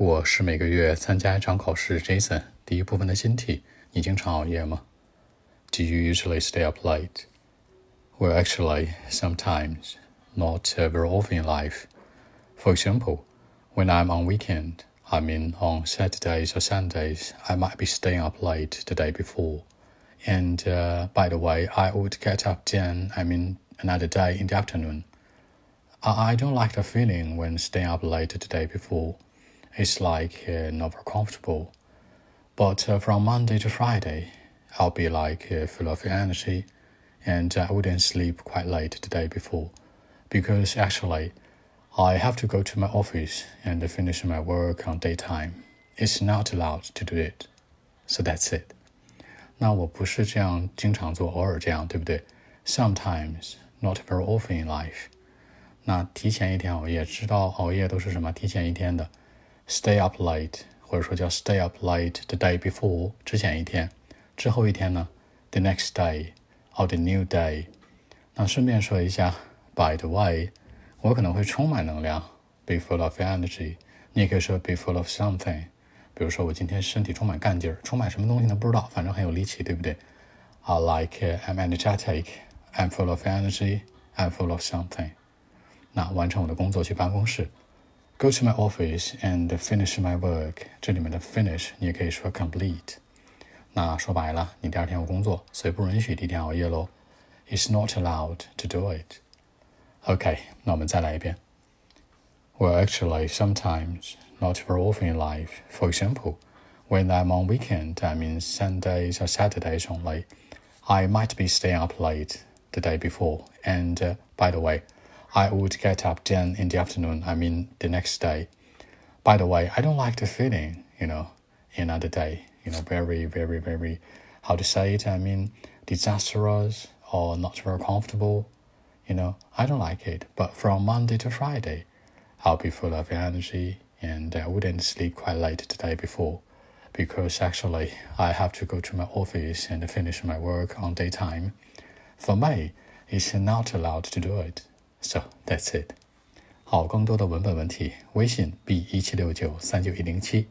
我是每个月参加一场考试。Jason，第一部分的新题，你经常熬夜吗？Do you usually stay up late? Well, actually, sometimes, not very often in life. For example, when I'm on weekend, I mean on Saturdays or Sundays, I might be staying up late the day before. And uh, by the way, I would get up then, I mean another day in the afternoon. I, I don't like the feeling when staying up late the day before. It's like uh, not very comfortable. But uh, from Monday to Friday, I'll be like uh, full of energy, and I wouldn't sleep quite late the day before, because actually, I have to go to my office and finish my work on daytime. It's not allowed to do it, so that's it. 那我不是这样经常做，偶尔这样，对不对？Sometimes, not very often in life. 那提前一天熬夜，知道熬夜都是什么？提前一天的。 stay up late，或者说叫 stay up late the day before，之前一天，之后一天呢，the next day or the new day。那顺便说一下，by the way，我可能会充满能量，be full of energy。你也可以说 be full of something。比如说我今天身体充满干劲儿，充满什么东西呢？不知道，反正很有力气，对不对？I like I'm energetic. I'm full of energy. I'm full of something。那完成我的工作，去办公室。 Go to my office and finish my work。这里面的 finish 你也可以说 complete。那说白了，你第二天有工作，所以不允许第一天熬夜喽。It's not allowed to do it。OK，那我们再来一遍。Well, actually, sometimes, not very often in life. For example, when I'm on weekend, I mean Sundays or Saturdays only, I might be staying up late the day before. And uh, by the way, I would get up then in the afternoon, I mean the next day. By the way, I don't like the feeling, you know, in another day, you know, very, very, very, how to say it, I mean, disastrous or not very comfortable, you know, I don't like it. But from Monday to Friday, I'll be full of energy and I wouldn't sleep quite late the day before because actually I have to go to my office and finish my work on daytime. For me, it's not allowed to do it. So that's it。好，更多的文本问题，微信 b 一七六九三九一零七。